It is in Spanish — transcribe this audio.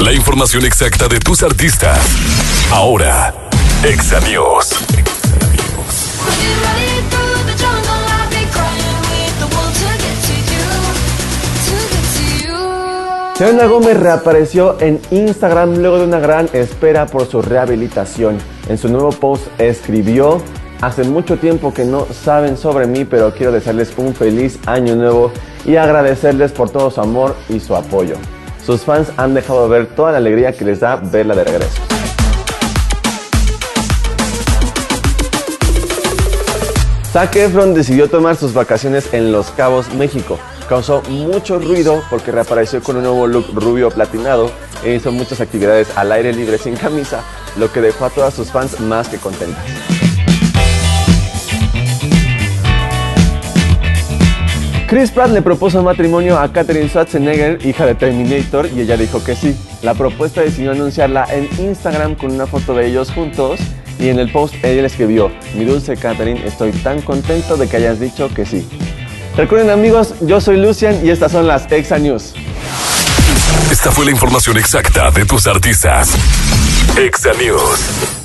La información exacta de tus artistas. Ahora, Exa News. Selena Gómez reapareció en Instagram luego de una gran espera por su rehabilitación. En su nuevo post escribió, hace mucho tiempo que no saben sobre mí, pero quiero desearles un feliz año nuevo y agradecerles por todo su amor y su apoyo. Sus fans han dejado ver toda la alegría que les da verla de regreso. Zac Efron decidió tomar sus vacaciones en Los Cabos, México. Causó mucho ruido porque reapareció con un nuevo look rubio platinado e hizo muchas actividades al aire libre sin camisa, lo que dejó a todas sus fans más que contentas. Chris Pratt le propuso matrimonio a Catherine Schwarzenegger, hija de Terminator, y ella dijo que sí. La propuesta decidió anunciarla en Instagram con una foto de ellos juntos y en el post ella le escribió, mi dulce Catherine, estoy tan contento de que hayas dicho que sí. Recuerden amigos, yo soy Lucian y estas son las Exa News. Esta fue la información exacta de tus artistas. Exa News.